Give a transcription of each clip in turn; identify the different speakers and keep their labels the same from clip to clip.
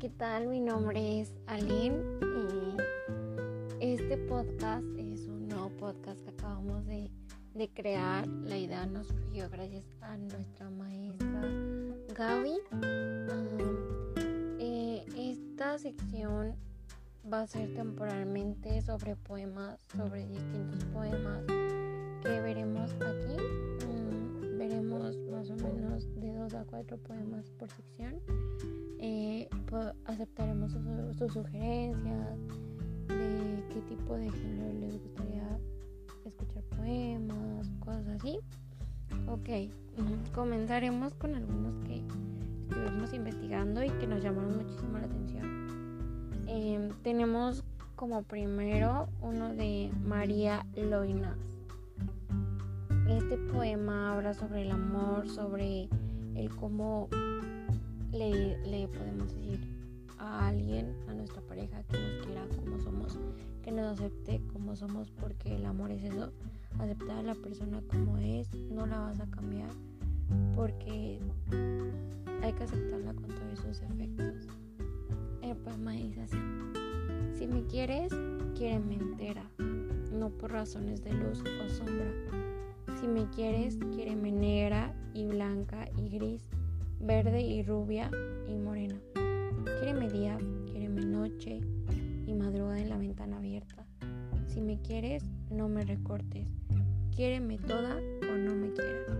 Speaker 1: ¿qué tal? Mi nombre es Aline y este podcast es un nuevo podcast que acabamos de, crear. La idea nos surgió gracias a nuestra maestra Gaby. Eh, esta sección va a ser temporalmente sobre poemas, sobre distintos poemas que veremos aquí. Mm, más o menos de dos a cuatro poemas por sección. Eh, aceptaremos sus, sugerencias de qué tipo de género les gustaría escuchar poemas, cosas así. Ok, comenzaremos con algunos que estuvimos investigando y que nos llamaron muchísimo la atención. Em, tenemos como primero uno de María Loinas. Este poema habla sobre el amor, sobre el cómo le, podemos decir a alguien, a nuestra pareja, que nos quiera como somos, que nos acepte como somos, porque el amor es eso, aceptar a la persona como es, no la vas a cambiar, porque hay que aceptarla con todos sus efectos. El poema dice así, si me quieres, quiéreme entera, no por razones de luz o sombra. Si me quieres, quiéreme negra y blanca y gris verde y rubia y morena. Quiereme día, quiereme noche y madrugada en la ventana abierta. Si me quieres, no me recortes. Quiéreme toda o no me quieras.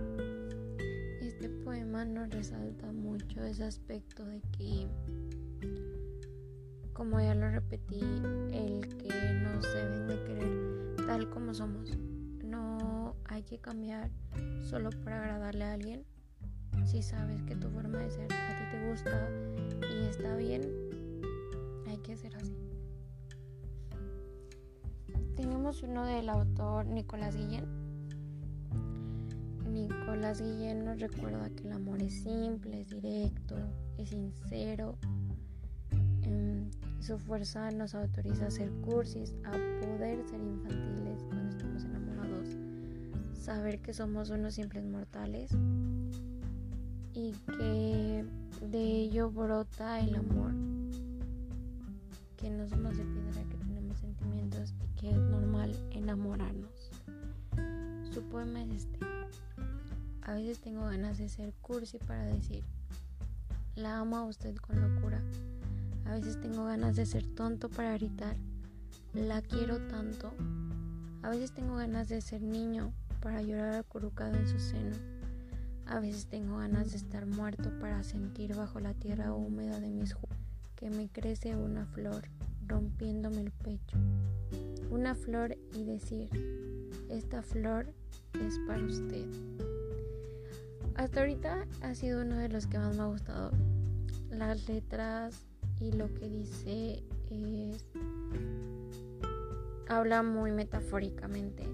Speaker 1: Este poema nos resalta mucho ese aspecto de que, como ya lo repetí, el que nos deben de querer tal como somos. Hay que cambiar solo para agradarle a alguien si sabes que tu forma de ser a ti te gusta y está bien, hay que ser así. Tenemos uno del autor Nicolás Guillén. Nicolás Guillén nos recuerda que el amor es simple, es directo, es sincero. Em, su fuerza nos autoriza a ser cursis, a poder saber que somos unos simples mortales y que de ello brota el amor, que no somos de piedra, que tenemos sentimientos y que es normal enamorarnos. Su poema es este. A veces tengo ganas de ser cursi para decir, la amo a usted con locura. A veces tengo ganas de ser tonto para gritar, la quiero tanto. A veces tengo ganas de ser niño para llorar acurrucado en su seno. A veces tengo ganas de estar muerto para sentir bajo la tierra húmeda de mis que me crece una flor rompiéndome el pecho. Una flor y decir, esta flor es para usted. Hasta ahorita ha sido uno de los que más me ha gustado. Las letras y lo que dice es... Habla muy metafóricamente,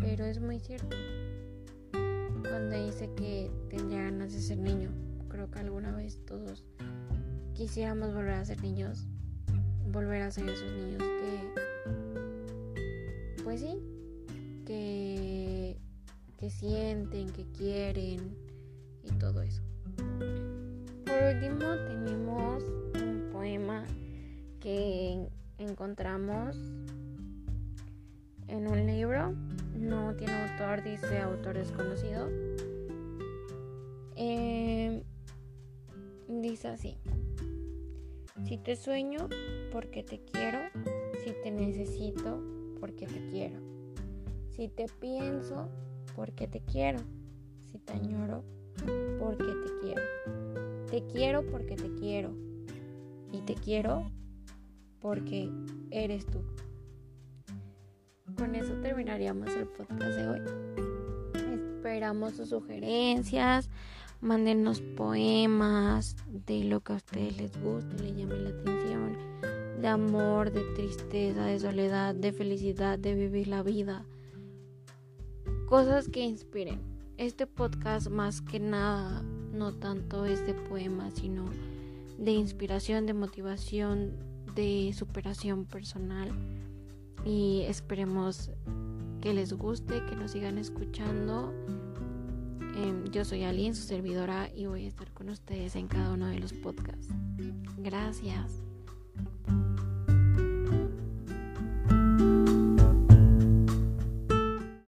Speaker 1: pero es muy cierto cuando dice que tendría ganas de ser niño. Creo que alguna vez todos quisiéramos volver a ser niños, volver a ser esos niños que, pues sí, que, que sienten, que quieren y todo eso. Por último tenemos un poema que encontramos en un libro no tiene autor, dice autor desconocido. Em, dice así. Si te sueño, porque te quiero. Si te necesito, porque te quiero. Si te pienso, porque te quiero. Si te añoro, porque te quiero. Te quiero porque te quiero. Y te quiero porque eres tú con eso terminaríamos el podcast de hoy. Esperamos sus sugerencias, mándenos poemas de lo que a ustedes les guste, les llame la atención, de amor, de tristeza, de soledad, de felicidad, de vivir la vida. Cosas que inspiren. Este podcast más que nada no tanto es de poemas, sino de inspiración, de motivación, de superación personal y esperemos que les guste, que nos sigan escuchando. Em, yo soy Alien, su servidora, y voy a estar con ustedes en cada uno de los podcasts. Gracias.